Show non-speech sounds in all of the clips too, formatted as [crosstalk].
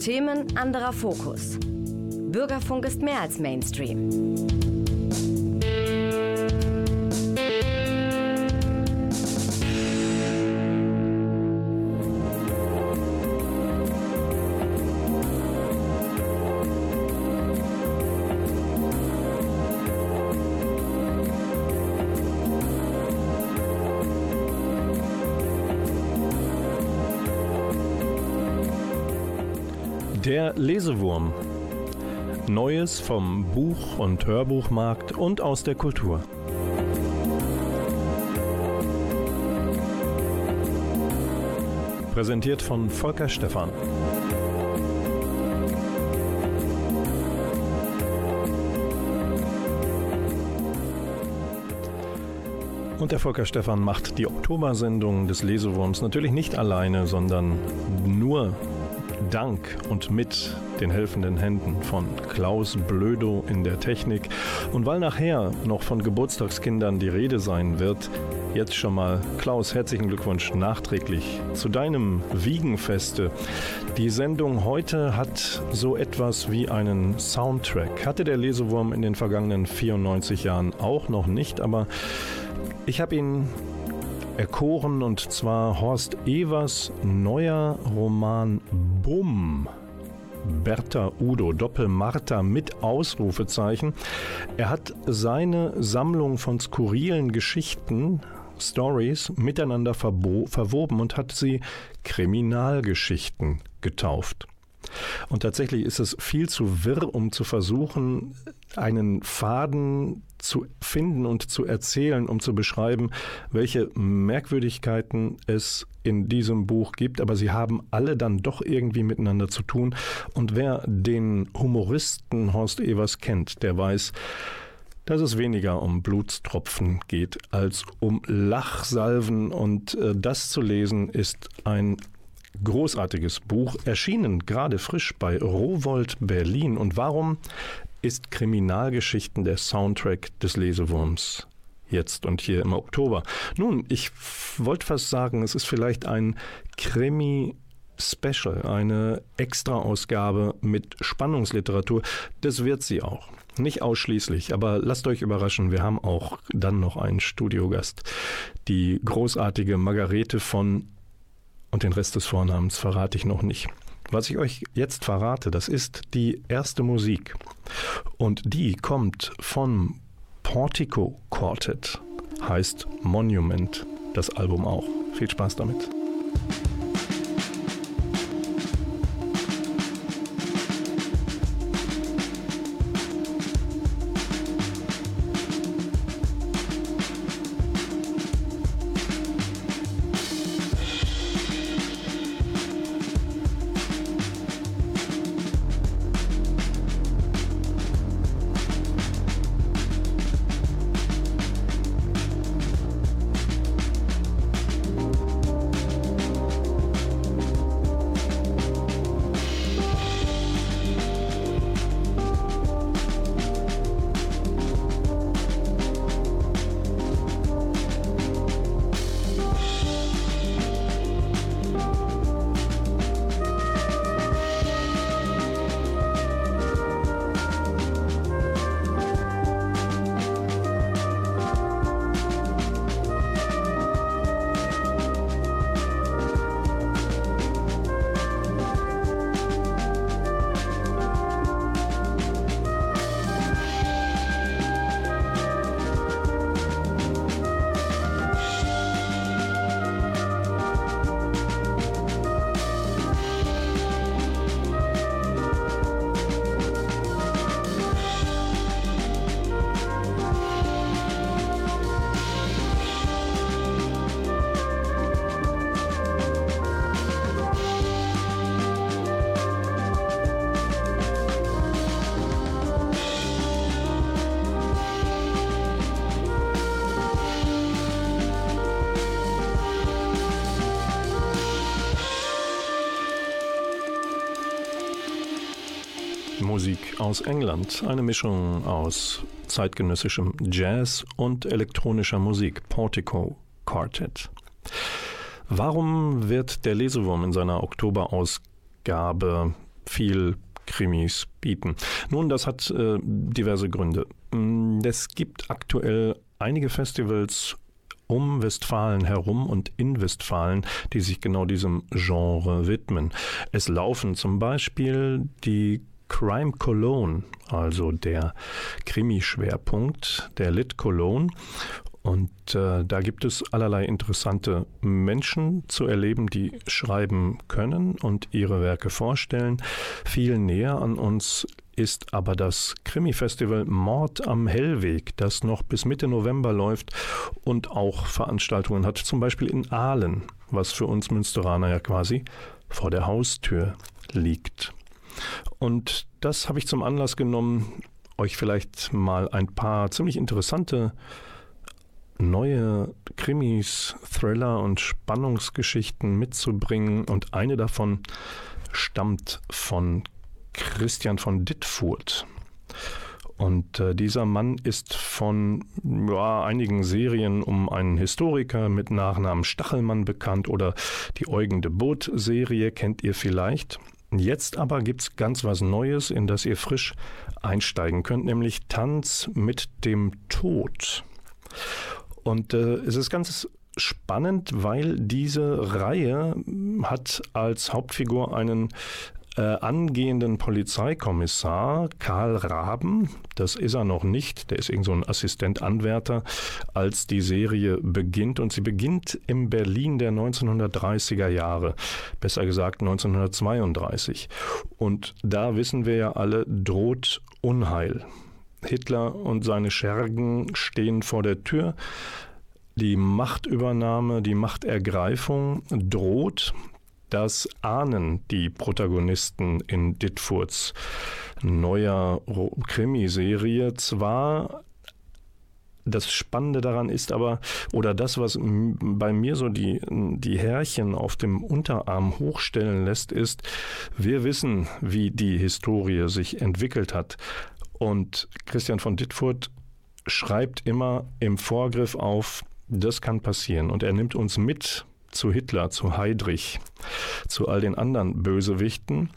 Themen, anderer Fokus. Bürgerfunk ist mehr als Mainstream. Lesewurm. Neues vom Buch- und Hörbuchmarkt und aus der Kultur. Präsentiert von Volker Stephan. Und der Volker Stephan macht die Oktobersendung des Lesewurms natürlich nicht alleine, sondern nur Dank und mit den helfenden Händen von Klaus Blödo in der Technik. Und weil nachher noch von Geburtstagskindern die Rede sein wird, jetzt schon mal Klaus, herzlichen Glückwunsch nachträglich zu deinem Wiegenfeste. Die Sendung heute hat so etwas wie einen Soundtrack. Hatte der Lesewurm in den vergangenen 94 Jahren auch noch nicht, aber ich habe ihn erkoren und zwar Horst Evers neuer Roman Bumm. Bertha Udo, Doppel Martha mit Ausrufezeichen. Er hat seine Sammlung von skurrilen Geschichten, Stories, miteinander verwoben und hat sie Kriminalgeschichten getauft. Und tatsächlich ist es viel zu wirr, um zu versuchen, einen Faden zu finden und zu erzählen, um zu beschreiben, welche Merkwürdigkeiten es in diesem Buch gibt, aber sie haben alle dann doch irgendwie miteinander zu tun. Und wer den Humoristen Horst Evers kennt, der weiß, dass es weniger um Blutstropfen geht als um Lachsalven. Und äh, das zu lesen ist ein großartiges Buch, erschienen gerade frisch bei Rowold Berlin. Und warum ist Kriminalgeschichten der Soundtrack des Lesewurms? Jetzt und hier im Oktober. Nun, ich wollte fast sagen, es ist vielleicht ein Krimi Special, eine Extra-Ausgabe mit Spannungsliteratur. Das wird sie auch. Nicht ausschließlich, aber lasst euch überraschen, wir haben auch dann noch einen Studiogast. Die großartige Margarete von und den Rest des Vornamens verrate ich noch nicht. Was ich euch jetzt verrate, das ist die erste Musik. Und die kommt vom Portico Quartet, heißt Monument, das Album auch. Viel Spaß damit. Aus England, eine Mischung aus zeitgenössischem Jazz und elektronischer Musik, Portico Quartet. Warum wird der Lesewurm in seiner Oktoberausgabe Ausgabe viel Krimis bieten. Nun, das hat äh, diverse Gründe. Mm, es gibt aktuell einige Festivals um Westfalen herum und in Westfalen, die sich genau diesem Genre widmen. Es laufen zum Beispiel die Crime Cologne, also der Krimi-Schwerpunkt der Lit Cologne. Und äh, da gibt es allerlei interessante Menschen zu erleben, die schreiben können und ihre Werke vorstellen. Viel näher an uns ist aber das Krimi-Festival Mord am Hellweg, das noch bis Mitte November läuft und auch Veranstaltungen hat, zum Beispiel in Aalen, was für uns Münsteraner ja quasi vor der Haustür liegt. Und das habe ich zum Anlass genommen, euch vielleicht mal ein paar ziemlich interessante neue Krimis, Thriller und Spannungsgeschichten mitzubringen. Und eine davon stammt von Christian von Dittfurt. Und äh, dieser Mann ist von ja, einigen Serien um einen Historiker mit Nachnamen Stachelmann bekannt oder die Eugen de Boot-Serie kennt ihr vielleicht. Jetzt aber gibt es ganz was Neues, in das ihr frisch einsteigen könnt, nämlich Tanz mit dem Tod. Und äh, es ist ganz spannend, weil diese Reihe hat als Hauptfigur einen äh, angehenden Polizeikommissar Karl Raben, das ist er noch nicht, der ist irgend so ein Assistent-Anwärter, als die Serie beginnt. Und sie beginnt im Berlin der 1930er Jahre, besser gesagt 1932. Und da wissen wir ja alle, droht Unheil. Hitler und seine Schergen stehen vor der Tür. Die Machtübernahme, die Machtergreifung droht. Das ahnen die Protagonisten in Dittfurts neuer Krimiserie zwar, das Spannende daran ist aber, oder das, was bei mir so die, die Härchen auf dem Unterarm hochstellen lässt, ist, wir wissen, wie die Historie sich entwickelt hat. Und Christian von Dittfurt schreibt immer im Vorgriff auf, das kann passieren. Und er nimmt uns mit zu Hitler, zu Heydrich, zu all den anderen Bösewichten.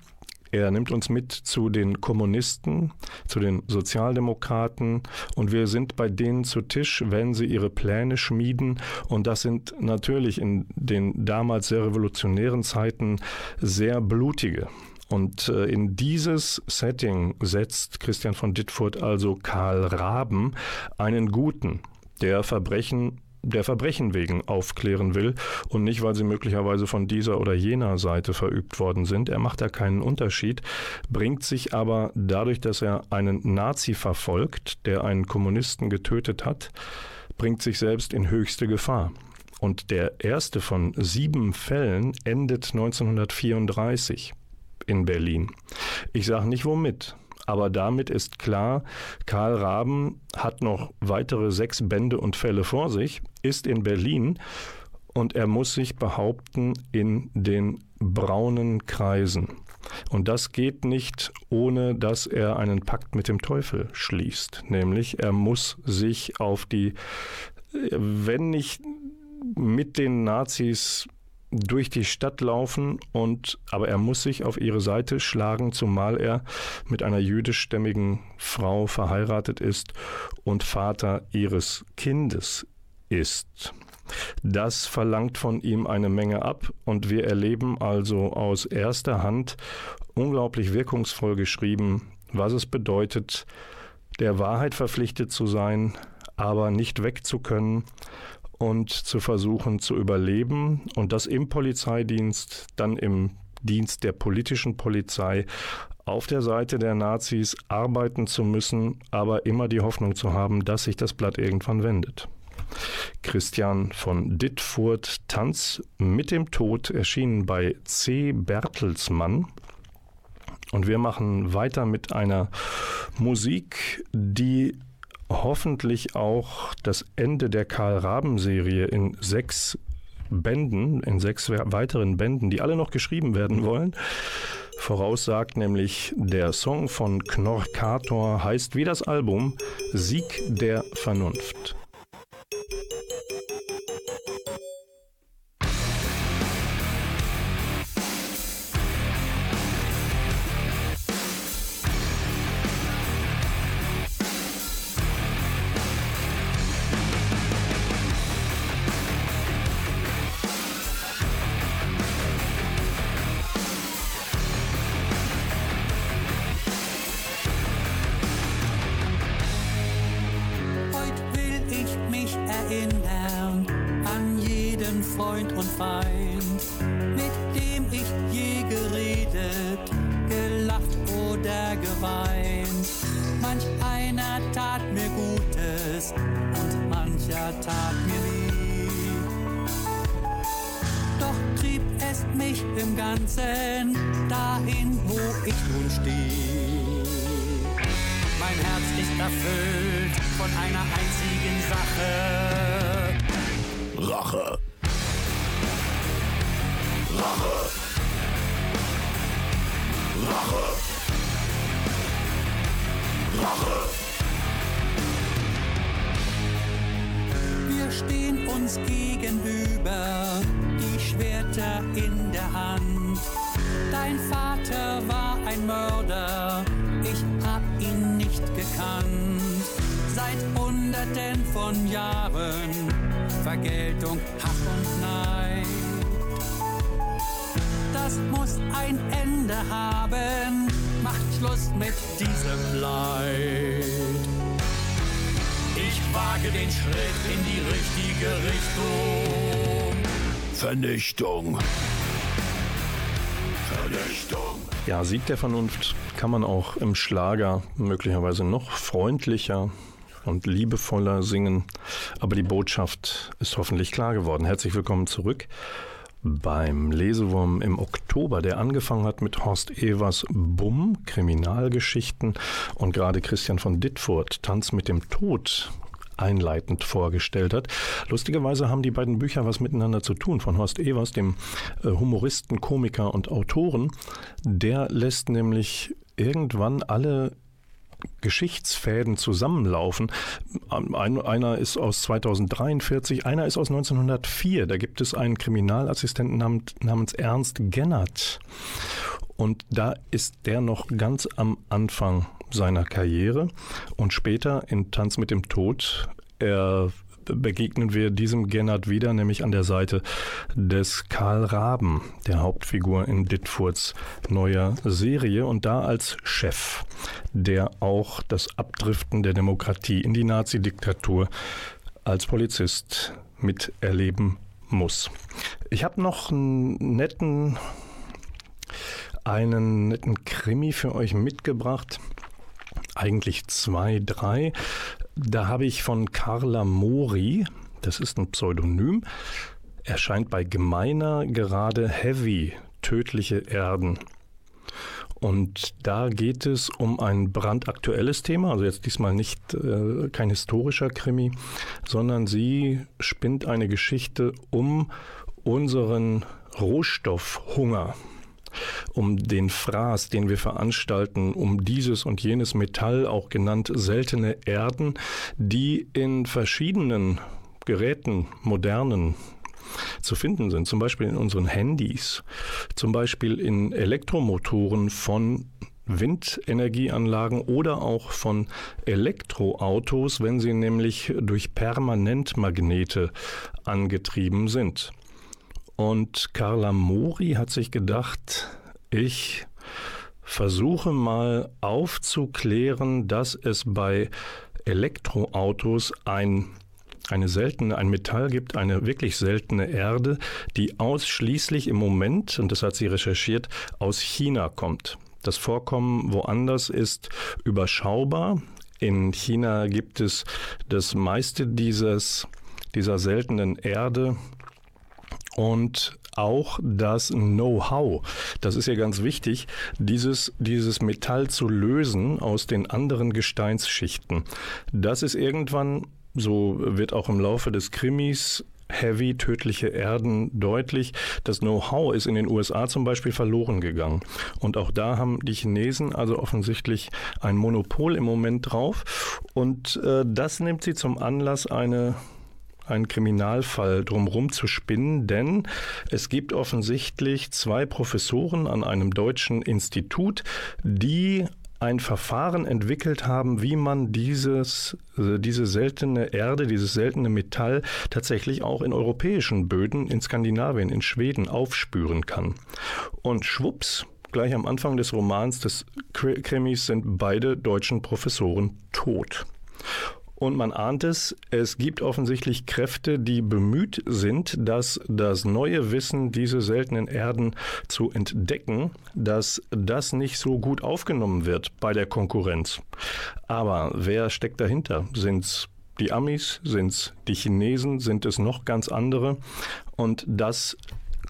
Er nimmt uns mit zu den Kommunisten, zu den Sozialdemokraten und wir sind bei denen zu Tisch, wenn sie ihre Pläne schmieden. Und das sind natürlich in den damals sehr revolutionären Zeiten sehr blutige. Und äh, in dieses Setting setzt Christian von Dittfurt also Karl Raben einen Guten, der Verbrechen der Verbrechen wegen aufklären will und nicht, weil sie möglicherweise von dieser oder jener Seite verübt worden sind. Er macht da keinen Unterschied, bringt sich aber dadurch, dass er einen Nazi verfolgt, der einen Kommunisten getötet hat, bringt sich selbst in höchste Gefahr. Und der erste von sieben Fällen endet 1934 in Berlin. Ich sage nicht womit, aber damit ist klar, Karl Raben hat noch weitere sechs Bände und Fälle vor sich, ist in Berlin und er muss sich behaupten in den braunen Kreisen. Und das geht nicht, ohne dass er einen Pakt mit dem Teufel schließt. Nämlich, er muss sich auf die, wenn nicht mit den Nazis durch die Stadt laufen und aber er muss sich auf ihre Seite schlagen, zumal er mit einer jüdischstämmigen Frau verheiratet ist und Vater ihres Kindes ist. Das verlangt von ihm eine Menge ab und wir erleben also aus erster Hand unglaublich wirkungsvoll geschrieben, was es bedeutet, der Wahrheit verpflichtet zu sein, aber nicht wegzukönnen und zu versuchen zu überleben und das im Polizeidienst, dann im Dienst der politischen Polizei auf der Seite der Nazis arbeiten zu müssen, aber immer die Hoffnung zu haben, dass sich das Blatt irgendwann wendet. Christian von Dittfurt Tanz mit dem Tod erschienen bei C. Bertelsmann. Und wir machen weiter mit einer Musik, die hoffentlich auch das Ende der Karl Raben-Serie in sechs Bänden, in sechs weiteren Bänden, die alle noch geschrieben werden wollen, voraussagt, nämlich der Song von Knorr Kator heißt wie das Album Sieg der Vernunft. Freund und Feind, mit dem ich je geredet, gelacht oder geweint. Manch einer tat mir Gutes und mancher tat mir lieb. Doch trieb es mich im Ganzen dahin, wo ich nun stehe. Mein Herz ist erfüllt von einer einzigen Sache. Rache. Haben, macht Schluss mit diesem Leid. Ich wage den Schritt in die richtige Richtung. Vernichtung. Vernichtung. Ja, Sieg der Vernunft kann man auch im Schlager möglicherweise noch freundlicher und liebevoller singen. Aber die Botschaft ist hoffentlich klar geworden. Herzlich willkommen zurück beim Lesewurm im Oktober, der angefangen hat mit Horst Evers Bumm, Kriminalgeschichten und gerade Christian von Dittfurt, Tanz mit dem Tod, einleitend vorgestellt hat. Lustigerweise haben die beiden Bücher was miteinander zu tun. Von Horst Evers, dem äh, Humoristen, Komiker und Autoren. Der lässt nämlich irgendwann alle Geschichtsfäden zusammenlaufen. Ein, einer ist aus 2043, einer ist aus 1904. Da gibt es einen Kriminalassistenten namens, namens Ernst Gennert. Und da ist der noch ganz am Anfang seiner Karriere. Und später in Tanz mit dem Tod, er begegnen wir diesem Gennard wieder, nämlich an der Seite des Karl Raben, der Hauptfigur in Dittfurts neuer Serie und da als Chef, der auch das Abdriften der Demokratie in die Nazi-Diktatur als Polizist miterleben muss. Ich habe noch einen netten, einen netten Krimi für euch mitgebracht eigentlich zwei, drei. Da habe ich von Carla Mori, das ist ein Pseudonym, erscheint bei Gemeiner gerade Heavy, tödliche Erden. Und da geht es um ein brandaktuelles Thema, also jetzt diesmal nicht äh, kein historischer Krimi, sondern sie spinnt eine Geschichte um unseren Rohstoffhunger um den Fraß, den wir veranstalten, um dieses und jenes Metall, auch genannt seltene Erden, die in verschiedenen Geräten, modernen, zu finden sind, zum Beispiel in unseren Handys, zum Beispiel in Elektromotoren von Windenergieanlagen oder auch von Elektroautos, wenn sie nämlich durch Permanentmagnete angetrieben sind. Und Carla Mori hat sich gedacht, ich versuche mal aufzuklären, dass es bei Elektroautos ein eine seltene, ein Metall gibt, eine wirklich seltene Erde, die ausschließlich im Moment, und das hat sie recherchiert, aus China kommt. Das Vorkommen woanders ist überschaubar. In China gibt es das meiste dieses, dieser seltenen Erde und auch das Know-how. Das ist ja ganz wichtig, dieses, dieses Metall zu lösen aus den anderen Gesteinsschichten. Das ist irgendwann, so wird auch im Laufe des Krimis Heavy, tödliche Erden deutlich. Das Know-how ist in den USA zum Beispiel verloren gegangen. Und auch da haben die Chinesen also offensichtlich ein Monopol im Moment drauf. Und äh, das nimmt sie zum Anlass, eine einen Kriminalfall drumherum zu spinnen, denn es gibt offensichtlich zwei Professoren an einem deutschen Institut, die ein Verfahren entwickelt haben, wie man dieses, äh, diese seltene Erde, dieses seltene Metall tatsächlich auch in europäischen Böden, in Skandinavien, in Schweden aufspüren kann. Und schwupps, gleich am Anfang des Romans des Krimis sind beide deutschen Professoren tot. Und man ahnt es, es gibt offensichtlich Kräfte, die bemüht sind, dass das neue Wissen, diese seltenen Erden zu entdecken, dass das nicht so gut aufgenommen wird bei der Konkurrenz. Aber wer steckt dahinter? Sind es die Amis, sind es die Chinesen, sind es noch ganz andere? Und das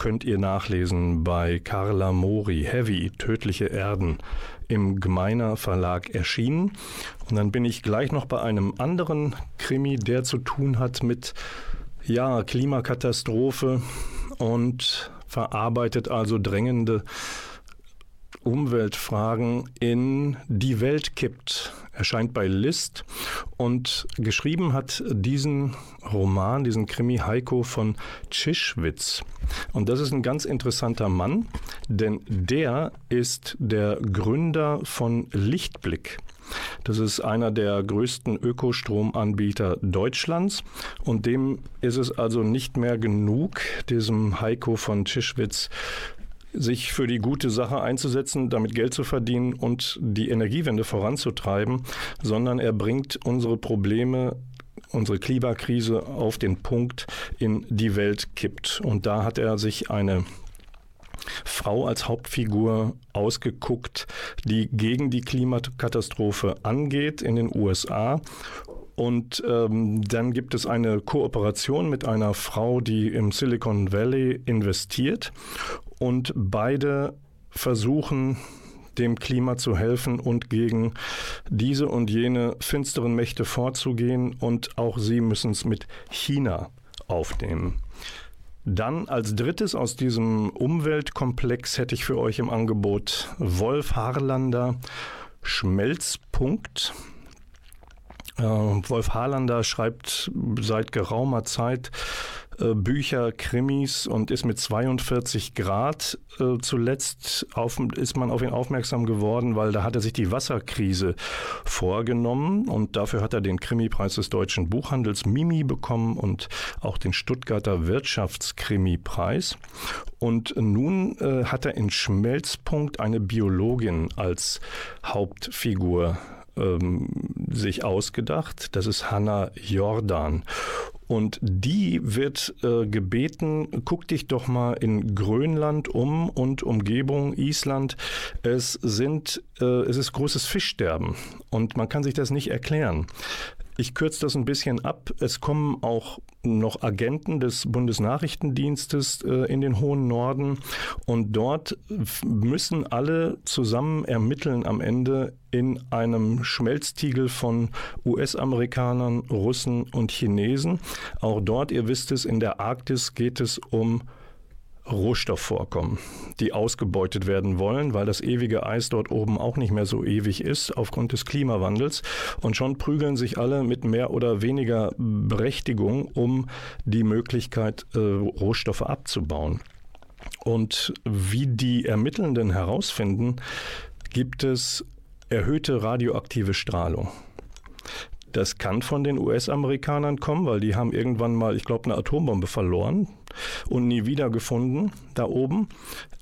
könnt ihr nachlesen bei Carla Mori, Heavy, Tödliche Erden, im Gemeiner Verlag erschienen. Und dann bin ich gleich noch bei einem anderen Krimi, der zu tun hat mit ja, Klimakatastrophe und verarbeitet also drängende Umweltfragen in Die Welt kippt. Erscheint bei List und geschrieben hat diesen Roman, diesen Krimi Heiko von Tschischwitz. Und das ist ein ganz interessanter Mann, denn der ist der Gründer von Lichtblick. Das ist einer der größten Ökostromanbieter Deutschlands und dem ist es also nicht mehr genug, diesem Heiko von Tschischwitz sich für die gute Sache einzusetzen, damit Geld zu verdienen und die Energiewende voranzutreiben, sondern er bringt unsere Probleme unsere Klimakrise auf den Punkt in die Welt kippt. Und da hat er sich eine Frau als Hauptfigur ausgeguckt, die gegen die Klimakatastrophe angeht in den USA und ähm, dann gibt es eine Kooperation mit einer Frau, die im Silicon Valley investiert. Und beide versuchen, dem Klima zu helfen und gegen diese und jene finsteren Mächte vorzugehen. Und auch sie müssen es mit China aufnehmen. Dann als drittes aus diesem Umweltkomplex hätte ich für euch im Angebot Wolf Harlander Schmelzpunkt. Äh, Wolf Harlander schreibt seit geraumer Zeit äh, Bücher, Krimis und ist mit 42 Grad äh, zuletzt auf, ist man auf ihn aufmerksam geworden, weil da hat er sich die Wasserkrise vorgenommen und dafür hat er den Krimipreis des deutschen Buchhandels Mimi bekommen und auch den Stuttgarter Wirtschaftskrimipreis. Und nun äh, hat er in Schmelzpunkt eine Biologin als Hauptfigur ähm, sich ausgedacht. Das ist Hannah Jordan. Und die wird äh, gebeten, guck dich doch mal in Grönland um und Umgebung, Island. Es sind, äh, es ist großes Fischsterben und man kann sich das nicht erklären. Ich kürze das ein bisschen ab. Es kommen auch noch Agenten des Bundesnachrichtendienstes äh, in den hohen Norden und dort müssen alle zusammen ermitteln am Ende in einem Schmelztiegel von US-Amerikanern, Russen und Chinesen. Auch dort, ihr wisst es, in der Arktis geht es um Rohstoffvorkommen, die ausgebeutet werden wollen, weil das ewige Eis dort oben auch nicht mehr so ewig ist aufgrund des Klimawandels. Und schon prügeln sich alle mit mehr oder weniger Berechtigung um die Möglichkeit, äh, Rohstoffe abzubauen. Und wie die Ermittelnden herausfinden, gibt es erhöhte radioaktive Strahlung. Das kann von den US-Amerikanern kommen, weil die haben irgendwann mal, ich glaube, eine Atombombe verloren und nie wieder gefunden da oben.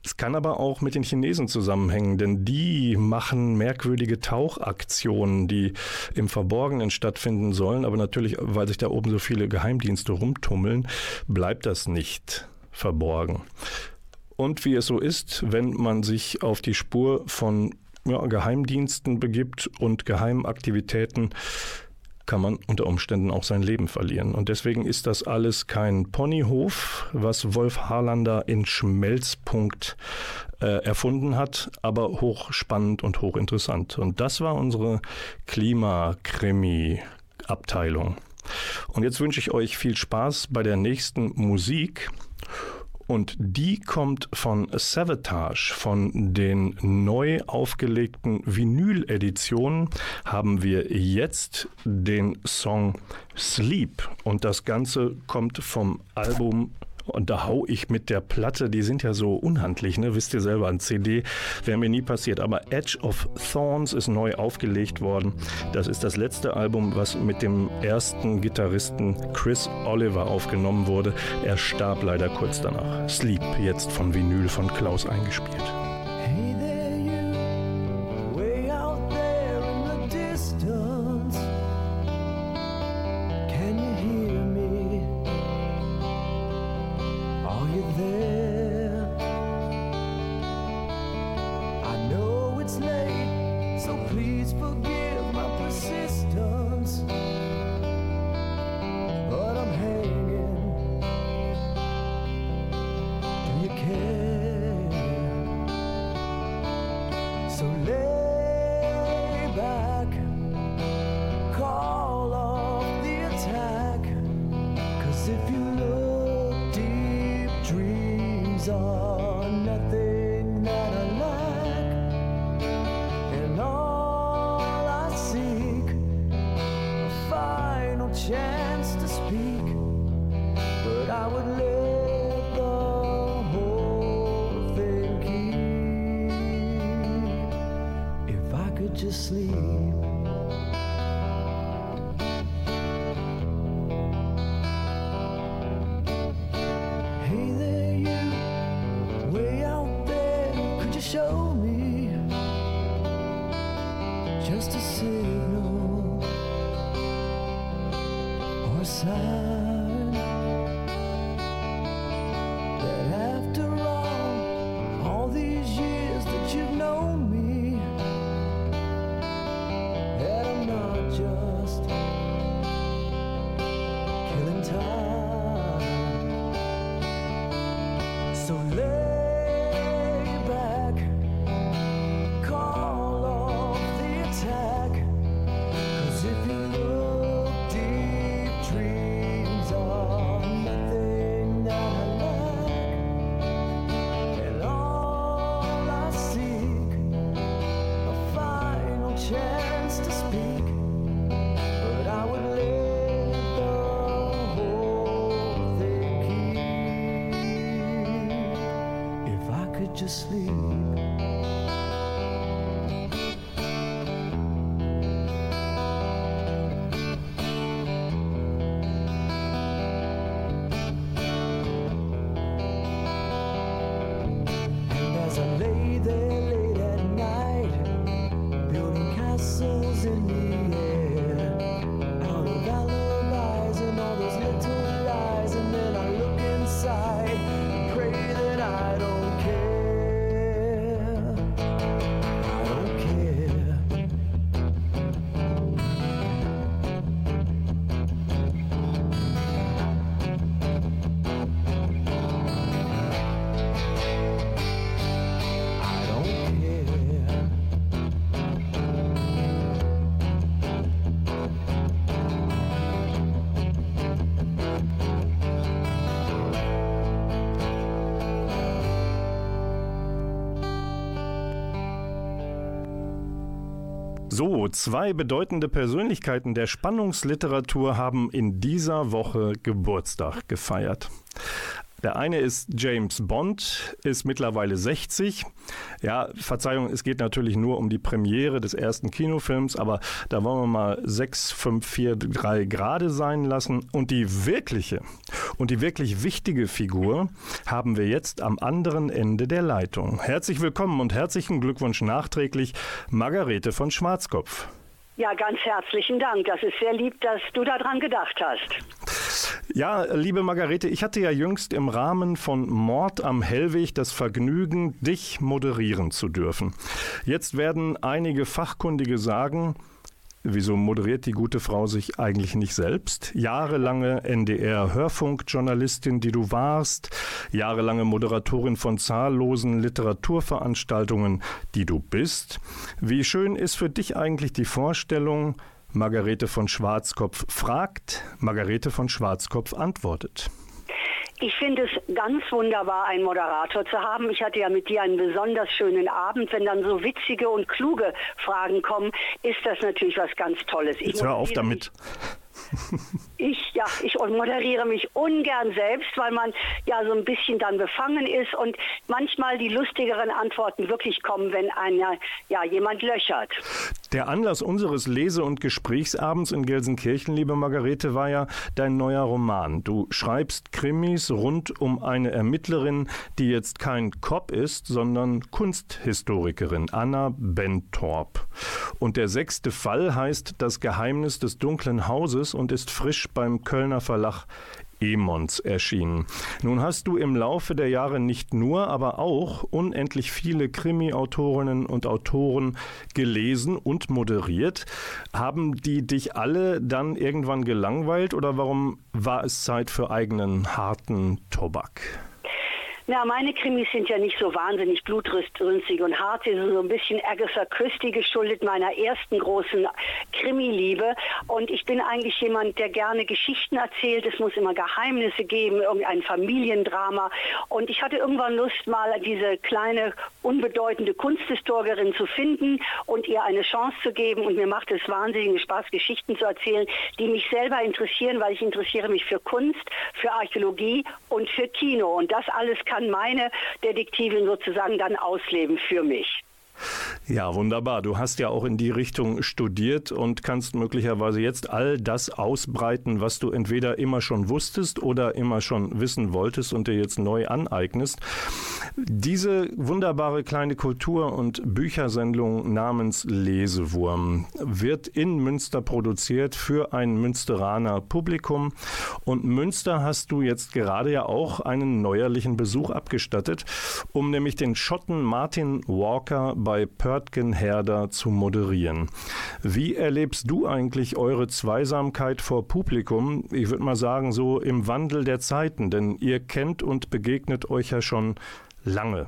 Es kann aber auch mit den Chinesen zusammenhängen, denn die machen merkwürdige Tauchaktionen, die im Verborgenen stattfinden sollen. Aber natürlich, weil sich da oben so viele Geheimdienste rumtummeln, bleibt das nicht verborgen. Und wie es so ist, wenn man sich auf die Spur von ja, Geheimdiensten begibt und Geheimaktivitäten, kann man unter Umständen auch sein Leben verlieren. Und deswegen ist das alles kein Ponyhof, was Wolf Harlander in Schmelzpunkt äh, erfunden hat, aber hochspannend und hochinteressant. Und das war unsere Klimakrimi-Abteilung. Und jetzt wünsche ich euch viel Spaß bei der nächsten Musik. Und die kommt von Savatage, von den neu aufgelegten Vinyl-Editionen haben wir jetzt den Song Sleep. Und das Ganze kommt vom Album und da hau ich mit der Platte, die sind ja so unhandlich, ne? wisst ihr selber, ein CD wäre mir nie passiert. Aber Edge of Thorns ist neu aufgelegt worden. Das ist das letzte Album, was mit dem ersten Gitarristen Chris Oliver aufgenommen wurde. Er starb leider kurz danach. Sleep, jetzt von Vinyl von Klaus eingespielt. nothing to sleep. Castles in the air, So, zwei bedeutende Persönlichkeiten der Spannungsliteratur haben in dieser Woche Geburtstag gefeiert. Der eine ist James Bond, ist mittlerweile 60. Ja, Verzeihung, es geht natürlich nur um die Premiere des ersten Kinofilms, aber da wollen wir mal 6, 5, 4, 3 gerade sein lassen. Und die wirkliche und die wirklich wichtige Figur haben wir jetzt am anderen Ende der Leitung. Herzlich willkommen und herzlichen Glückwunsch nachträglich, Margarete von Schwarzkopf. Ja, ganz herzlichen Dank. Das ist sehr lieb, dass du daran gedacht hast. Ja, liebe Margarete, ich hatte ja jüngst im Rahmen von Mord am Hellweg das Vergnügen, dich moderieren zu dürfen. Jetzt werden einige Fachkundige sagen, Wieso moderiert die gute Frau sich eigentlich nicht selbst? Jahrelange NDR-Hörfunkjournalistin, die du warst, jahrelange Moderatorin von zahllosen Literaturveranstaltungen, die du bist. Wie schön ist für dich eigentlich die Vorstellung, Margarete von Schwarzkopf fragt, Margarete von Schwarzkopf antwortet. Ich finde es ganz wunderbar, einen Moderator zu haben. Ich hatte ja mit dir einen besonders schönen Abend. Wenn dann so witzige und kluge Fragen kommen, ist das natürlich was ganz Tolles. Ich Jetzt hör auf damit. Ich, ja, ich moderiere mich ungern selbst, weil man ja so ein bisschen dann befangen ist und manchmal die lustigeren Antworten wirklich kommen, wenn einer, ja, jemand löchert. Der Anlass unseres Lese- und Gesprächsabends in Gelsenkirchen, liebe Margarete, war ja dein neuer Roman. Du schreibst Krimis rund um eine Ermittlerin, die jetzt kein Cop ist, sondern Kunsthistorikerin, Anna Bentorp. Und der sechste Fall heißt Das Geheimnis des dunklen Hauses und ist frisch beim Kölner Verlag Emons erschienen. Nun hast du im Laufe der Jahre nicht nur, aber auch unendlich viele Krimi-Autorinnen und Autoren gelesen und moderiert. Haben die dich alle dann irgendwann gelangweilt oder warum war es Zeit für eigenen harten Tobak? Na, meine Krimis sind ja nicht so wahnsinnig blutrünstig und hart. Sie sind so ein bisschen Agatha Christie geschuldet, meiner ersten großen Krimi-Liebe. Und ich bin eigentlich jemand, der gerne Geschichten erzählt. Es muss immer Geheimnisse geben, irgendein Familiendrama. Und ich hatte irgendwann Lust, mal diese kleine, unbedeutende Kunsthistorikerin zu finden und ihr eine Chance zu geben. Und mir macht es wahnsinnigen Spaß, Geschichten zu erzählen, die mich selber interessieren, weil ich interessiere mich für Kunst, für Archäologie und für Kino. Und das alles kann meine Detektivin sozusagen dann ausleben für mich. Ja, wunderbar. Du hast ja auch in die Richtung studiert und kannst möglicherweise jetzt all das ausbreiten, was du entweder immer schon wusstest oder immer schon wissen wolltest und dir jetzt neu aneignest. Diese wunderbare kleine Kultur- und Büchersendung namens Lesewurm wird in Münster produziert für ein Münsteraner Publikum. Und Münster hast du jetzt gerade ja auch einen neuerlichen Besuch abgestattet, um nämlich den Schotten Martin Walker bei Pörtgen-Herder zu moderieren. Wie erlebst du eigentlich eure Zweisamkeit vor Publikum? Ich würde mal sagen, so im Wandel der Zeiten, denn ihr kennt und begegnet euch ja schon lange.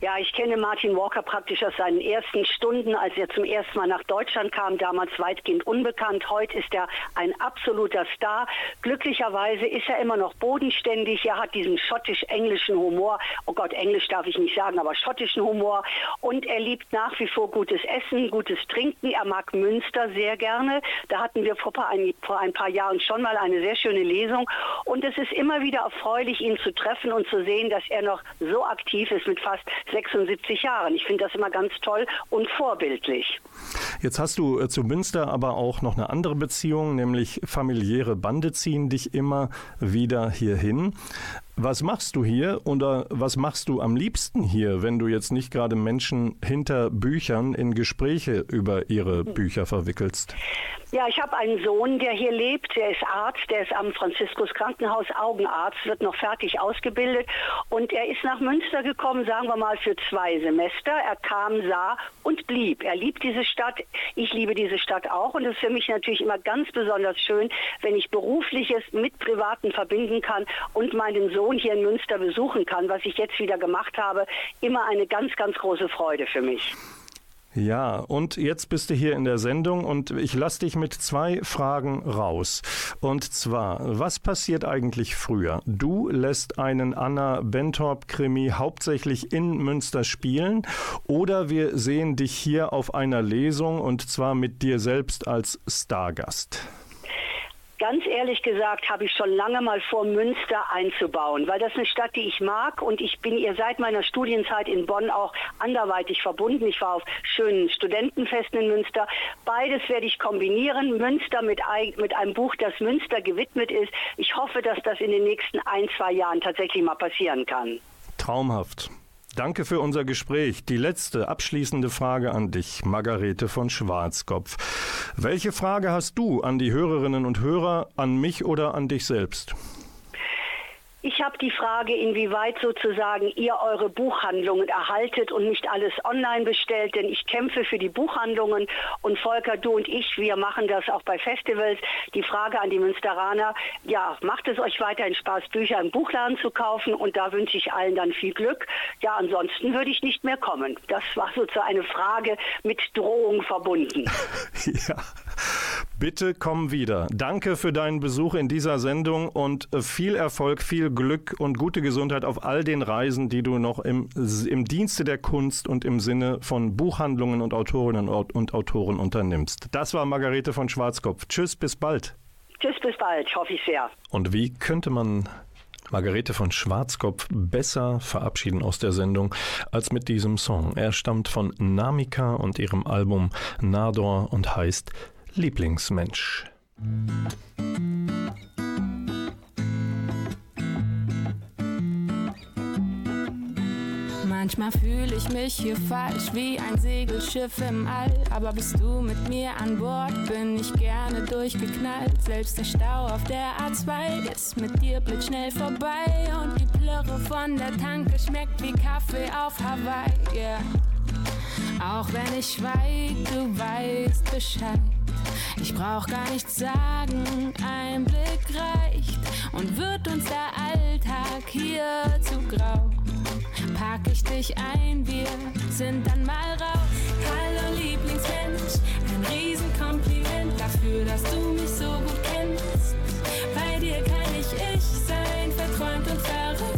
Ja, ich kenne Martin Walker praktisch aus seinen ersten Stunden, als er zum ersten Mal nach Deutschland kam, damals weitgehend unbekannt. Heute ist er ein absoluter Star. Glücklicherweise ist er immer noch bodenständig. Er hat diesen schottisch-englischen Humor. Oh Gott, Englisch darf ich nicht sagen, aber schottischen Humor. Und er liebt nach wie vor gutes Essen, gutes Trinken. Er mag Münster sehr gerne. Da hatten wir vor ein, vor ein paar Jahren schon mal eine sehr schöne Lesung. Und es ist immer wieder erfreulich, ihn zu treffen und zu sehen, dass er noch so aktiv ist mit fast 76 Jahren. Ich finde das immer ganz toll und vorbildlich. Jetzt hast du äh, zu Münster aber auch noch eine andere Beziehung, nämlich familiäre Bande ziehen dich immer wieder hierhin. Was machst du hier oder was machst du am liebsten hier, wenn du jetzt nicht gerade Menschen hinter Büchern in Gespräche über ihre Bücher verwickelst? Ja, ich habe einen Sohn, der hier lebt. Der ist Arzt, der ist am Franziskus Krankenhaus Augenarzt, wird noch fertig ausgebildet. Und er ist nach Münster gekommen, sagen wir mal, für zwei Semester. Er kam, sah und blieb. Er liebt diese Stadt. Ich liebe diese Stadt auch. Und es ist für mich natürlich immer ganz besonders schön, wenn ich Berufliches mit Privaten verbinden kann und meinen Sohn hier in Münster besuchen kann, was ich jetzt wieder gemacht habe. Immer eine ganz, ganz große Freude für mich. Ja, und jetzt bist du hier in der Sendung und ich lasse dich mit zwei Fragen raus. Und zwar, was passiert eigentlich früher? Du lässt einen Anna Bentorp-Krimi hauptsächlich in Münster spielen oder wir sehen dich hier auf einer Lesung und zwar mit dir selbst als Stargast? Ganz ehrlich gesagt habe ich schon lange mal vor, Münster einzubauen, weil das eine Stadt, die ich mag und ich bin ihr seit meiner Studienzeit in Bonn auch anderweitig verbunden. Ich war auf schönen Studentenfesten in Münster. Beides werde ich kombinieren. Münster mit, mit einem Buch, das Münster gewidmet ist. Ich hoffe, dass das in den nächsten ein, zwei Jahren tatsächlich mal passieren kann. Traumhaft. Danke für unser Gespräch. Die letzte abschließende Frage an dich, Margarete von Schwarzkopf. Welche Frage hast du an die Hörerinnen und Hörer, an mich oder an dich selbst? Ich habe die Frage, inwieweit sozusagen ihr eure Buchhandlungen erhaltet und nicht alles online bestellt, denn ich kämpfe für die Buchhandlungen und Volker, du und ich, wir machen das auch bei Festivals. Die Frage an die Münsteraner, ja, macht es euch weiterhin Spaß, Bücher im Buchladen zu kaufen und da wünsche ich allen dann viel Glück. Ja, ansonsten würde ich nicht mehr kommen. Das war sozusagen eine Frage mit Drohung verbunden. [laughs] [laughs] ja. Bitte komm wieder. Danke für deinen Besuch in dieser Sendung und äh, viel Erfolg, viel Glück und gute Gesundheit auf all den Reisen, die du noch im, im Dienste der Kunst und im Sinne von Buchhandlungen und Autorinnen und Autoren unternimmst. Das war Margarete von Schwarzkopf. Tschüss, bis bald. Tschüss, bis bald, hoffe ich sehr. Und wie könnte man Margarete von Schwarzkopf besser verabschieden aus der Sendung als mit diesem Song. Er stammt von Namika und ihrem Album Nador und heißt Lieblingsmensch. Manchmal fühle ich mich hier falsch wie ein Segelschiff im All. Aber bist du mit mir an Bord, bin ich gerne durchgeknallt. Selbst der Stau auf der A2 ist mit dir blitzschnell vorbei. Und die Plörre von der Tanke schmeckt wie Kaffee auf Hawaii. Yeah. Auch wenn ich schweig, du weißt Bescheid. Ich brauch gar nichts sagen, ein Blick reicht und wird uns der Alltag hier zu grau. Pack ich dich ein, wir sind dann mal raus. Hallo Lieblingsmensch, ein Riesenkompliment dafür, dass du mich so gut kennst. Bei dir kann ich ich sein, verträumt und verrückt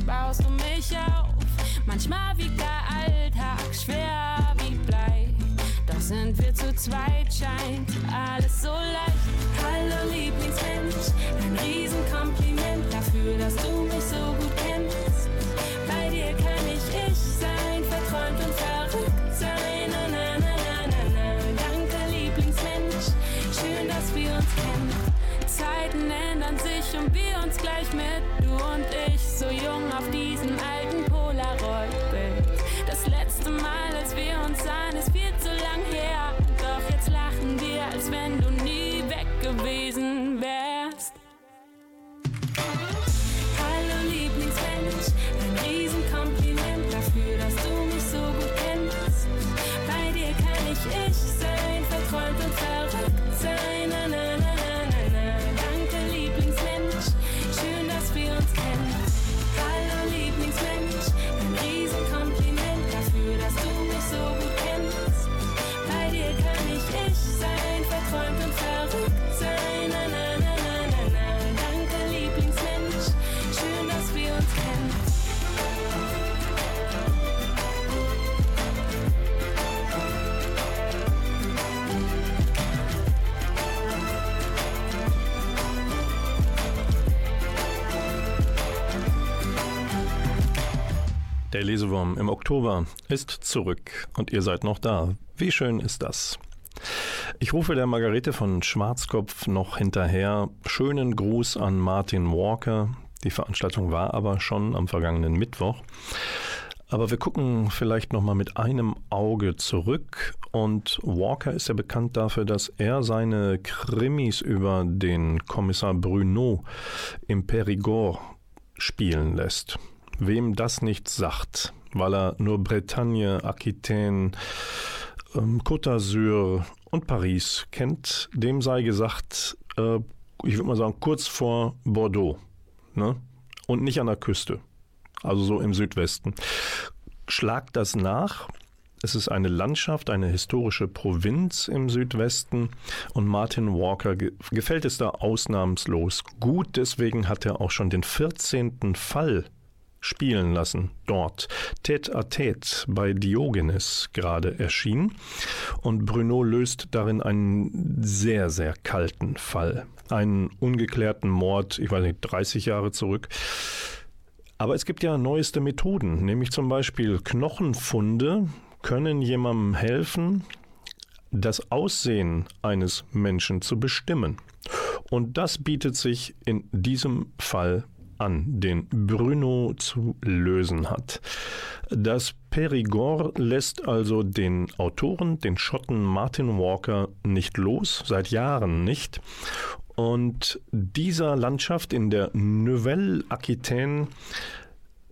scheint alles so leicht. Hallo Lieblingsmensch, ein Riesenkompliment dafür, dass du mich so gut kennst. Bei dir kann ich ich sein, verträumt und verrückt sein. Na, na, na, na, na, na. Danke Lieblingsmensch, schön, dass wir uns kennen. Zeiten ändern sich und wir uns gleich mit, Der Lesewurm im Oktober ist zurück und ihr seid noch da. Wie schön ist das? Ich rufe der Margarete von Schwarzkopf noch hinterher. Schönen Gruß an Martin Walker. Die Veranstaltung war aber schon am vergangenen Mittwoch. Aber wir gucken vielleicht noch mal mit einem Auge zurück und Walker ist ja bekannt dafür, dass er seine Krimis über den Kommissar Bruno im Périgord spielen lässt. Wem das nicht sagt, weil er nur Bretagne, Aquitaine, ähm, Côte d'Azur und Paris kennt, dem sei gesagt, äh, ich würde mal sagen, kurz vor Bordeaux. Ne? Und nicht an der Küste, also so im Südwesten. Schlagt das nach. Es ist eine Landschaft, eine historische Provinz im Südwesten und Martin Walker ge gefällt es da ausnahmslos gut. Deswegen hat er auch schon den 14. Fall spielen lassen dort. Tête à Tête bei Diogenes gerade erschienen und Bruno löst darin einen sehr, sehr kalten Fall. Einen ungeklärten Mord, ich weiß nicht, 30 Jahre zurück. Aber es gibt ja neueste Methoden, nämlich zum Beispiel Knochenfunde können jemandem helfen, das Aussehen eines Menschen zu bestimmen. Und das bietet sich in diesem Fall an, den Bruno zu lösen hat. Das Périgord lässt also den Autoren, den Schotten Martin Walker, nicht los, seit Jahren nicht. Und dieser Landschaft in der Nouvelle Aquitaine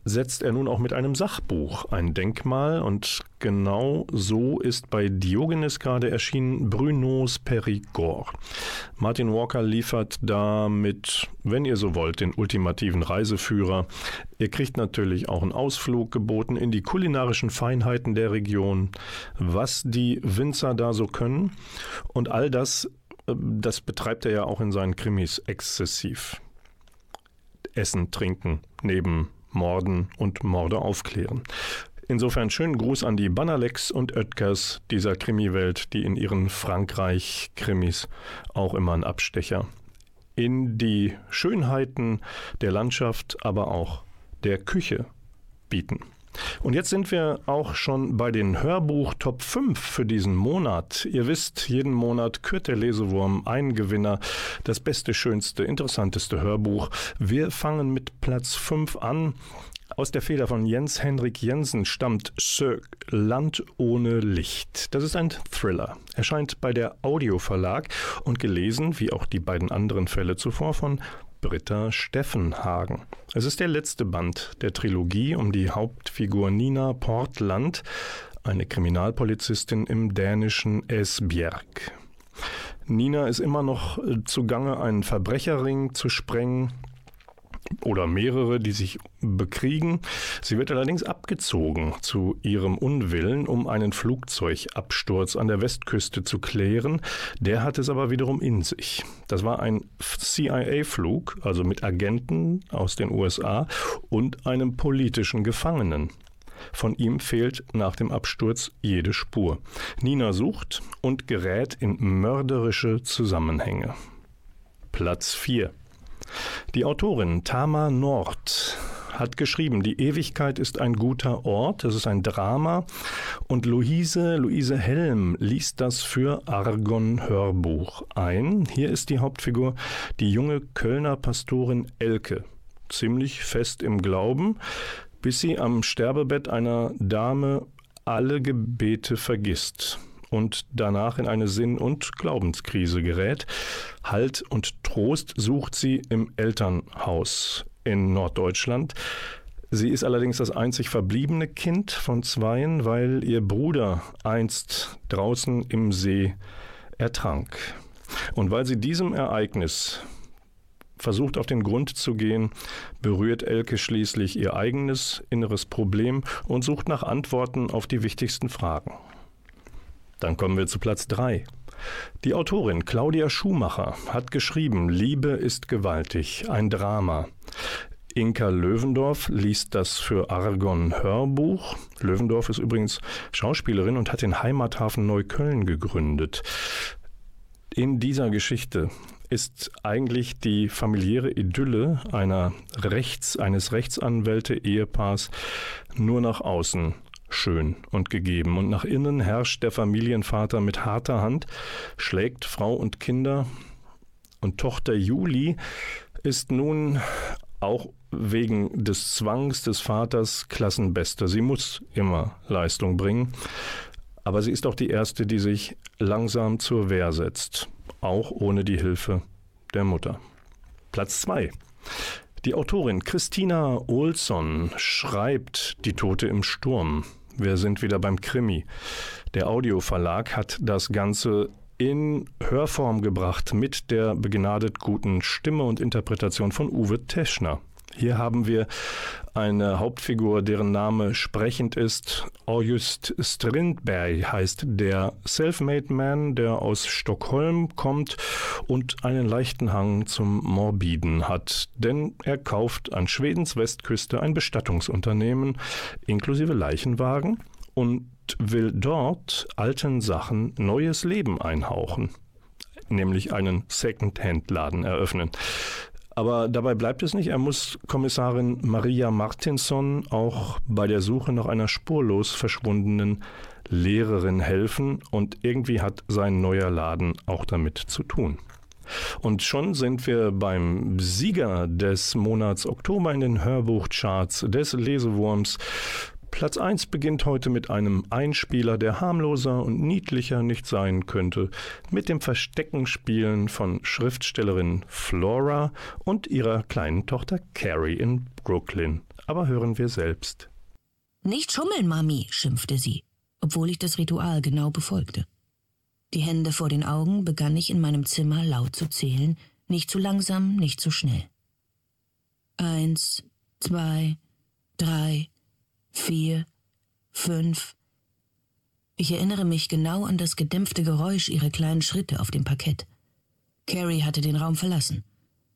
setzt er nun auch mit einem Sachbuch ein Denkmal und genau so ist bei Diogenes gerade erschienen Brunos Périgord. Martin Walker liefert damit, wenn ihr so wollt, den ultimativen Reiseführer. Ihr kriegt natürlich auch einen Ausflug geboten in die kulinarischen Feinheiten der Region, was die Winzer da so können und all das, äh, das betreibt er ja auch in seinen Krimis exzessiv. Essen, trinken, neben Morden und Morde aufklären. Insofern schönen Gruß an die Banalex und Oetkers dieser Krimiwelt, die in ihren Frankreich-Krimis auch immer einen Abstecher in die Schönheiten der Landschaft, aber auch der Küche bieten. Und jetzt sind wir auch schon bei den Hörbuch Top 5 für diesen Monat. Ihr wisst, jeden Monat kürt der Lesewurm einen Gewinner, das beste, schönste, interessanteste Hörbuch. Wir fangen mit Platz 5 an. Aus der Feder von Jens Henrik Jensen stammt Sir Land ohne Licht. Das ist ein Thriller. Erscheint bei der Audio Verlag und gelesen, wie auch die beiden anderen Fälle zuvor, von Britta Steffenhagen. Es ist der letzte Band der Trilogie um die Hauptfigur Nina Portland, eine Kriminalpolizistin im dänischen Esbjerg. Nina ist immer noch äh, zugange, einen Verbrecherring zu sprengen oder mehrere, die sich bekriegen. Sie wird allerdings abgezogen zu ihrem Unwillen, um einen Flugzeugabsturz an der Westküste zu klären. Der hat es aber wiederum in sich. Das war ein CIA-Flug, also mit Agenten aus den USA und einem politischen Gefangenen. Von ihm fehlt nach dem Absturz jede Spur. Nina sucht und gerät in mörderische Zusammenhänge. Platz 4 die Autorin Tama Nord hat geschrieben, die Ewigkeit ist ein guter Ort, es ist ein Drama. Und Luise, Luise Helm liest das für Argon Hörbuch ein. Hier ist die Hauptfigur die junge Kölner Pastorin Elke, ziemlich fest im Glauben, bis sie am Sterbebett einer Dame alle Gebete vergisst und danach in eine Sinn- und Glaubenskrise gerät. Halt und Trost sucht sie im Elternhaus in Norddeutschland. Sie ist allerdings das einzig verbliebene Kind von zweien, weil ihr Bruder einst draußen im See ertrank. Und weil sie diesem Ereignis versucht auf den Grund zu gehen, berührt Elke schließlich ihr eigenes inneres Problem und sucht nach Antworten auf die wichtigsten Fragen. Dann kommen wir zu Platz 3. Die Autorin Claudia Schumacher hat geschrieben Liebe ist gewaltig, ein Drama. Inka Löwendorf liest das für Argon Hörbuch. Löwendorf ist übrigens Schauspielerin und hat den Heimathafen Neukölln gegründet. In dieser Geschichte ist eigentlich die familiäre Idylle einer Rechts, eines Rechtsanwälte-Ehepaars nur nach außen schön und gegeben. Und nach innen herrscht der Familienvater mit harter Hand, schlägt Frau und Kinder. Und Tochter Juli ist nun auch wegen des Zwangs des Vaters Klassenbeste. Sie muss immer Leistung bringen. Aber sie ist auch die Erste, die sich langsam zur Wehr setzt, auch ohne die Hilfe der Mutter. Platz 2. Die Autorin Christina Olsson schreibt Die Tote im Sturm. Wir sind wieder beim Krimi. Der Audioverlag hat das Ganze in Hörform gebracht mit der begnadet guten Stimme und Interpretation von Uwe Teschner. Hier haben wir eine Hauptfigur, deren Name sprechend ist. August Strindberg heißt der Selfmade Man, der aus Stockholm kommt und einen leichten Hang zum Morbiden hat. Denn er kauft an Schwedens Westküste ein Bestattungsunternehmen inklusive Leichenwagen und will dort alten Sachen neues Leben einhauchen nämlich einen Second-Hand-Laden eröffnen. Aber dabei bleibt es nicht. Er muss Kommissarin Maria Martinson auch bei der Suche nach einer spurlos verschwundenen Lehrerin helfen und irgendwie hat sein neuer Laden auch damit zu tun. Und schon sind wir beim Sieger des Monats Oktober in den Hörbuchcharts des Lesewurms. Platz 1 beginnt heute mit einem Einspieler, der harmloser und niedlicher nicht sein könnte, mit dem Versteckenspielen von Schriftstellerin Flora und ihrer kleinen Tochter Carrie in Brooklyn. Aber hören wir selbst. Nicht schummeln, Mami, schimpfte sie, obwohl ich das Ritual genau befolgte. Die Hände vor den Augen begann ich in meinem Zimmer laut zu zählen, nicht zu langsam, nicht zu schnell. Eins, zwei, drei, vier, fünf. Ich erinnere mich genau an das gedämpfte Geräusch ihrer kleinen Schritte auf dem Parkett. Carrie hatte den Raum verlassen.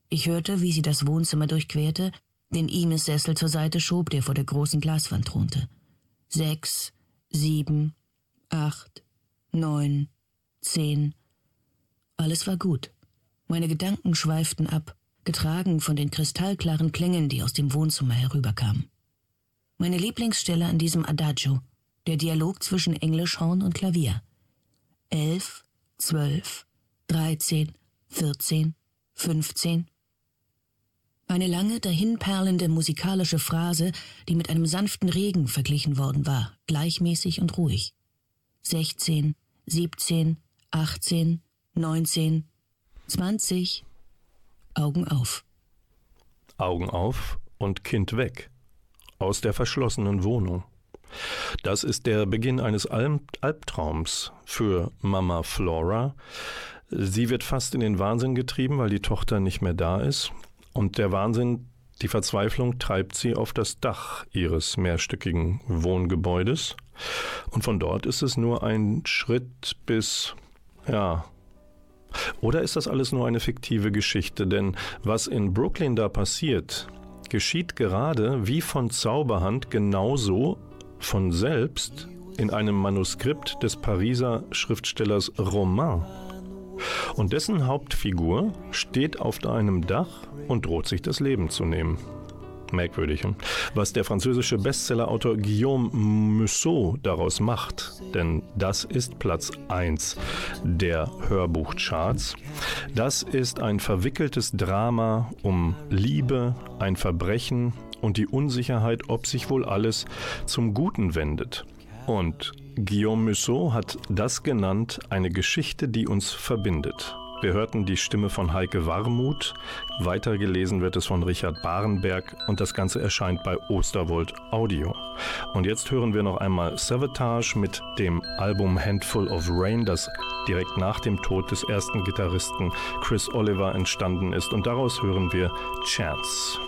Ich hörte, wie sie das Wohnzimmer durchquerte, den Imes-Sessel zur Seite schob, der vor der großen Glaswand thronte. sechs, sieben, acht, neun, zehn. Alles war gut. Meine Gedanken schweiften ab, getragen von den kristallklaren Klängen, die aus dem Wohnzimmer herüberkamen. Meine Lieblingsstelle an diesem Adagio, der Dialog zwischen Englischhorn und Klavier. Elf, zwölf, dreizehn, vierzehn, fünfzehn. Eine lange, dahinperlende musikalische Phrase, die mit einem sanften Regen verglichen worden war, gleichmäßig und ruhig. Sechzehn, siebzehn, achtzehn, neunzehn, zwanzig. Augen auf. Augen auf und Kind weg. Aus der verschlossenen Wohnung. Das ist der Beginn eines Alb Albtraums für Mama Flora. Sie wird fast in den Wahnsinn getrieben, weil die Tochter nicht mehr da ist. Und der Wahnsinn, die Verzweiflung treibt sie auf das Dach ihres mehrstöckigen Wohngebäudes. Und von dort ist es nur ein Schritt bis, ja, oder ist das alles nur eine fiktive Geschichte? Denn was in Brooklyn da passiert, geschieht gerade wie von Zauberhand genauso von selbst in einem Manuskript des Pariser Schriftstellers Romain. Und dessen Hauptfigur steht auf einem Dach und droht sich das Leben zu nehmen. Merkwürdig. Was der französische Bestsellerautor Guillaume Musso daraus macht, denn das ist Platz 1 der Hörbuchcharts. Das ist ein verwickeltes Drama um Liebe, ein Verbrechen und die Unsicherheit, ob sich wohl alles zum Guten wendet. Und Guillaume Musso hat das genannt eine Geschichte, die uns verbindet. Wir hörten die Stimme von Heike Warmuth, weitergelesen wird es von Richard Barenberg und das Ganze erscheint bei Osterwold Audio. Und jetzt hören wir noch einmal Savatage mit dem Album Handful of Rain, das direkt nach dem Tod des ersten Gitarristen Chris Oliver entstanden ist. Und daraus hören wir Chance.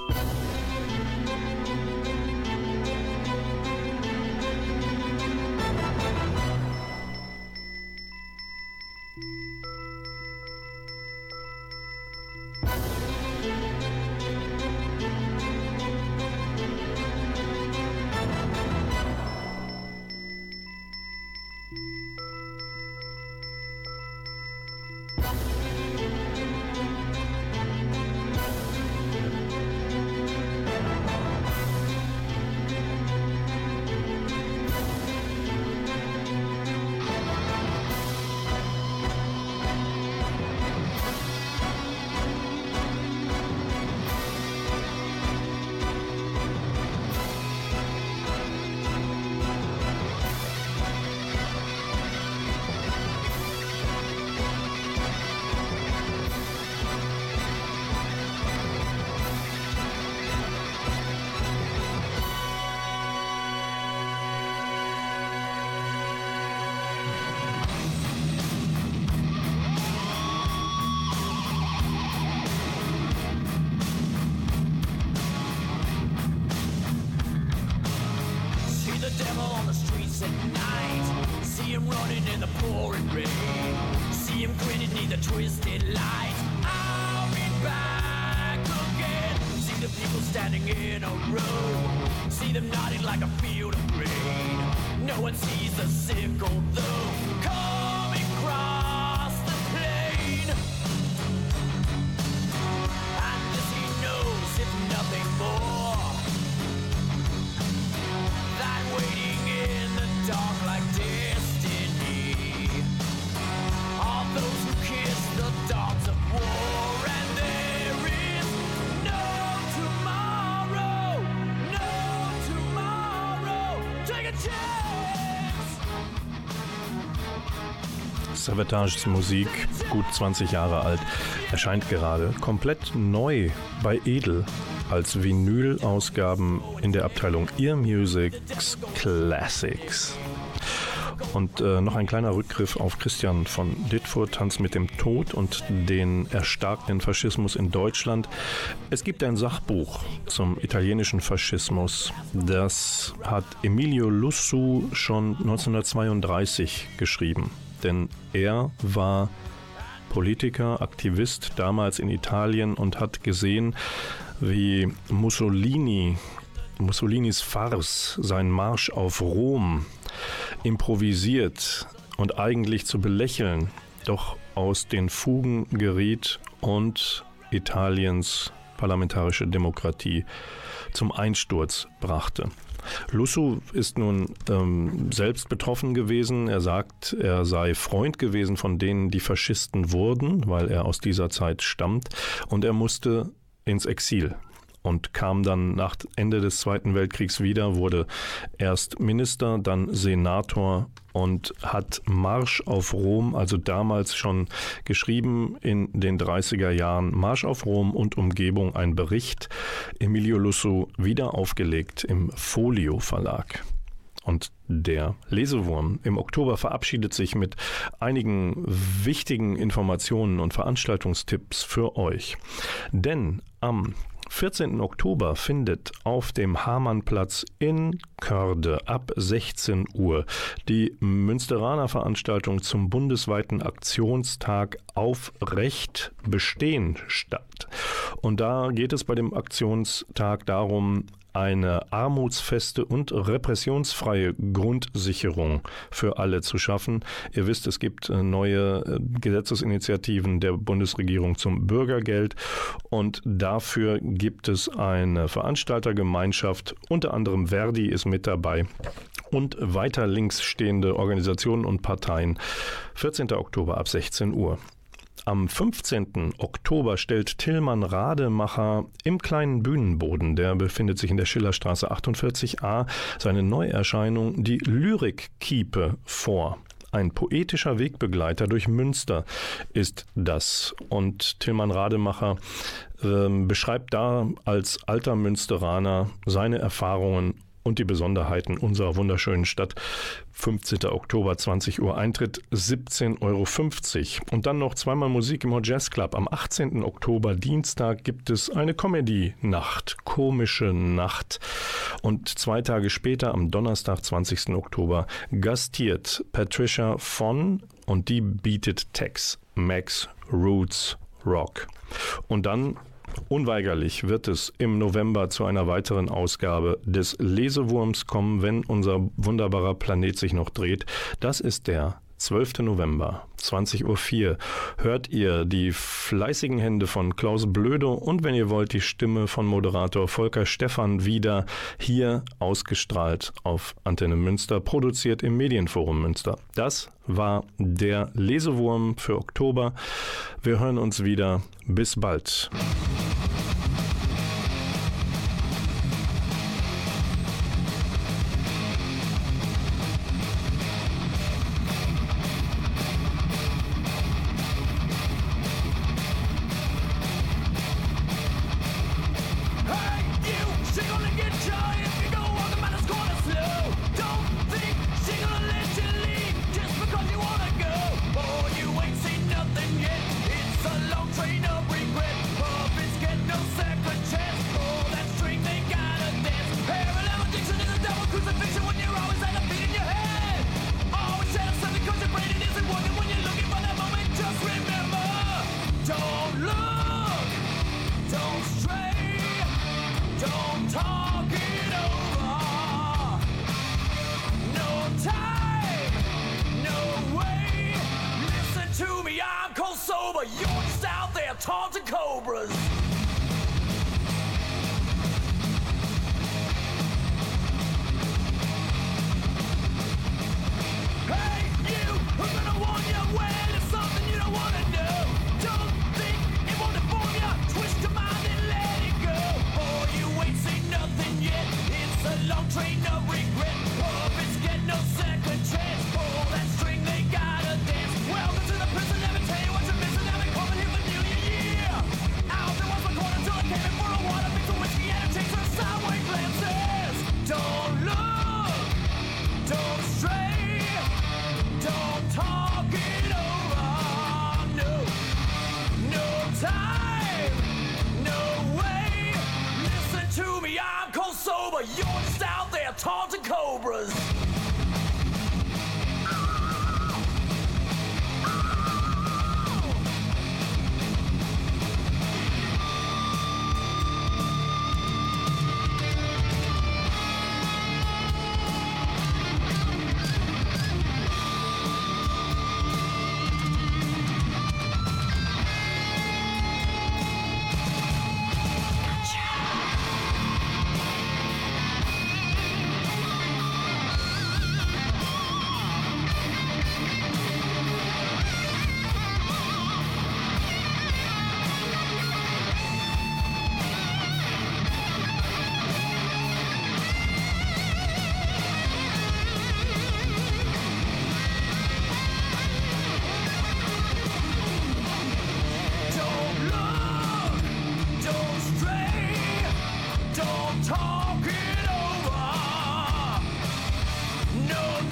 Standing in a row. See them nodding like a field of grain. No one sees the sickle though. Coming across the plain. And this he knows, if nothing more Savages Musik, gut 20 Jahre alt, erscheint gerade komplett neu bei Edel als Vinyl-Ausgaben in der Abteilung Ear Music's Classics. Und äh, noch ein kleiner Rückgriff auf Christian von Dittfurt, Tanz mit dem Tod und den erstarkten Faschismus in Deutschland. Es gibt ein Sachbuch zum italienischen Faschismus. Das hat Emilio Lussu schon 1932 geschrieben. Denn er war Politiker, Aktivist damals in Italien und hat gesehen, wie Mussolini Mussolinis Farce, sein Marsch auf Rom, improvisiert und eigentlich zu belächeln, doch aus den Fugen geriet und Italiens parlamentarische Demokratie zum Einsturz brachte. Lussu ist nun ähm, selbst betroffen gewesen. Er sagt, er sei Freund gewesen von denen, die Faschisten wurden, weil er aus dieser Zeit stammt. Und er musste ins Exil und kam dann nach Ende des Zweiten Weltkriegs wieder, wurde erst Minister, dann Senator und hat Marsch auf Rom, also damals schon geschrieben in den 30er Jahren, Marsch auf Rom und Umgebung, ein Bericht, Emilio Lusso wieder aufgelegt im Folio Verlag. Und der Lesewurm im Oktober verabschiedet sich mit einigen wichtigen Informationen und Veranstaltungstipps für euch. Denn am 14. Oktober findet auf dem Hamannplatz in Körde ab 16 Uhr die Münsteraner Veranstaltung zum bundesweiten Aktionstag auf Recht bestehen statt. Und da geht es bei dem Aktionstag darum, eine armutsfeste und repressionsfreie Grundsicherung für alle zu schaffen. Ihr wisst, es gibt äh, neue äh, Gesetzesinitiativen der Bundesregierung zum Bürgergeld und dafür gibt es eine Veranstaltergemeinschaft, unter anderem Verdi ist mit dabei und weiter links stehende Organisationen und Parteien. 14. Oktober ab 16 Uhr. Am 15. Oktober stellt Tillmann Rademacher im kleinen Bühnenboden, der befindet sich in der Schillerstraße 48a, seine Neuerscheinung Die Lyrikkiepe vor. Ein poetischer Wegbegleiter durch Münster ist das. Und Tillmann Rademacher äh, beschreibt da als alter Münsteraner seine Erfahrungen und die Besonderheiten unserer wunderschönen Stadt. 15. Oktober, 20 Uhr Eintritt, 17,50 Euro. Und dann noch zweimal Musik im Jazz Club. Am 18. Oktober, Dienstag, gibt es eine Comedy-Nacht, komische Nacht. Und zwei Tage später, am Donnerstag, 20. Oktober, gastiert Patricia von und die bietet Tex, Max, Roots, Rock. Und dann Unweigerlich wird es im November zu einer weiteren Ausgabe des Lesewurms kommen, wenn unser wunderbarer Planet sich noch dreht. Das ist der 12. November, 20.04 Uhr, hört ihr die fleißigen Hände von Klaus Blödo und wenn ihr wollt, die Stimme von Moderator Volker Stephan wieder hier ausgestrahlt auf Antenne Münster, produziert im Medienforum Münster. Das war der Lesewurm für Oktober. Wir hören uns wieder. Bis bald.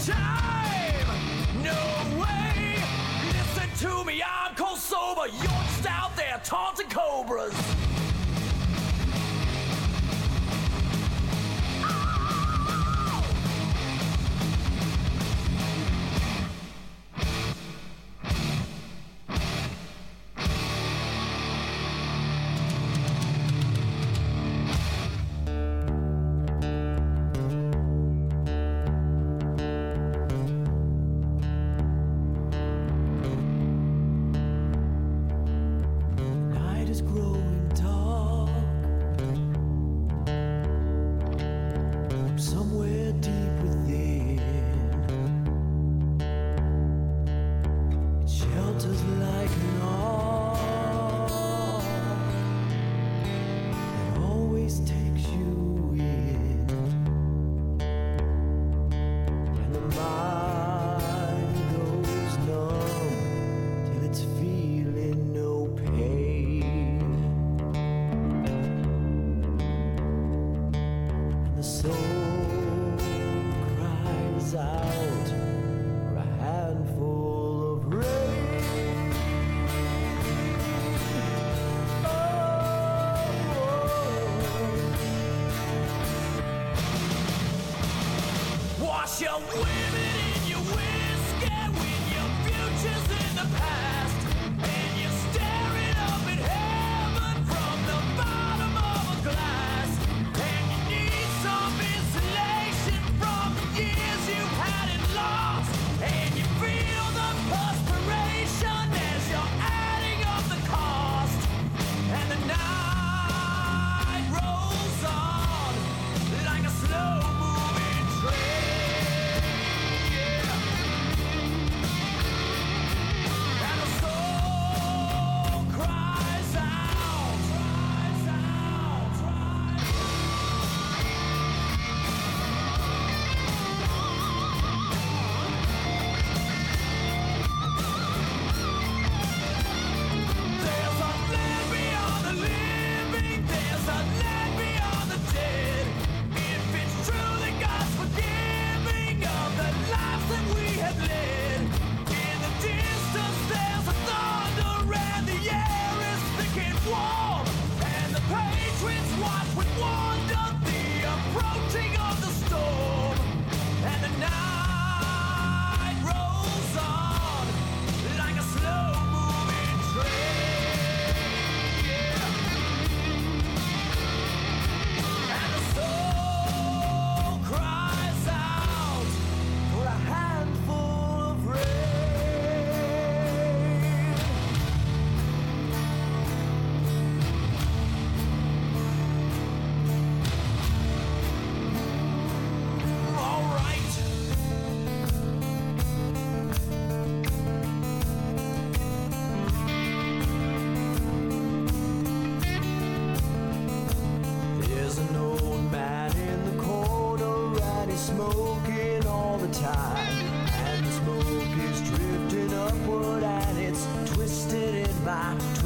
time. No way. Listen to me, I'm cold sober. just out there taunting cobras.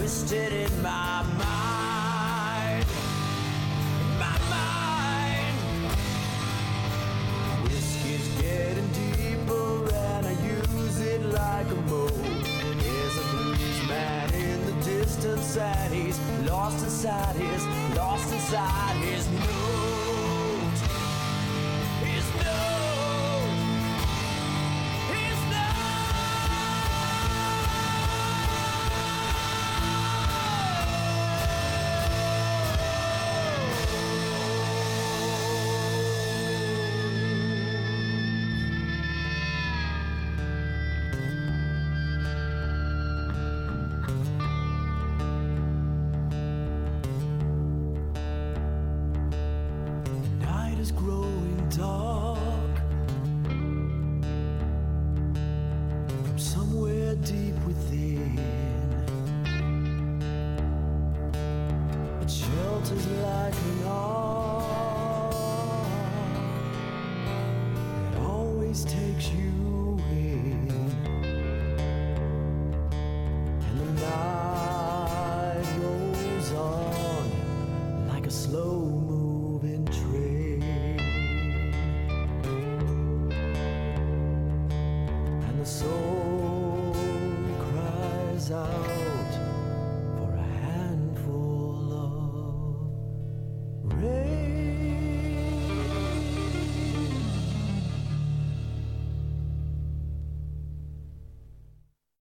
twisted in my mind. In my mind. Whiskey's getting deeper, and I use it like a mold. There's a blues man in the distance, and he's lost inside his, lost inside his.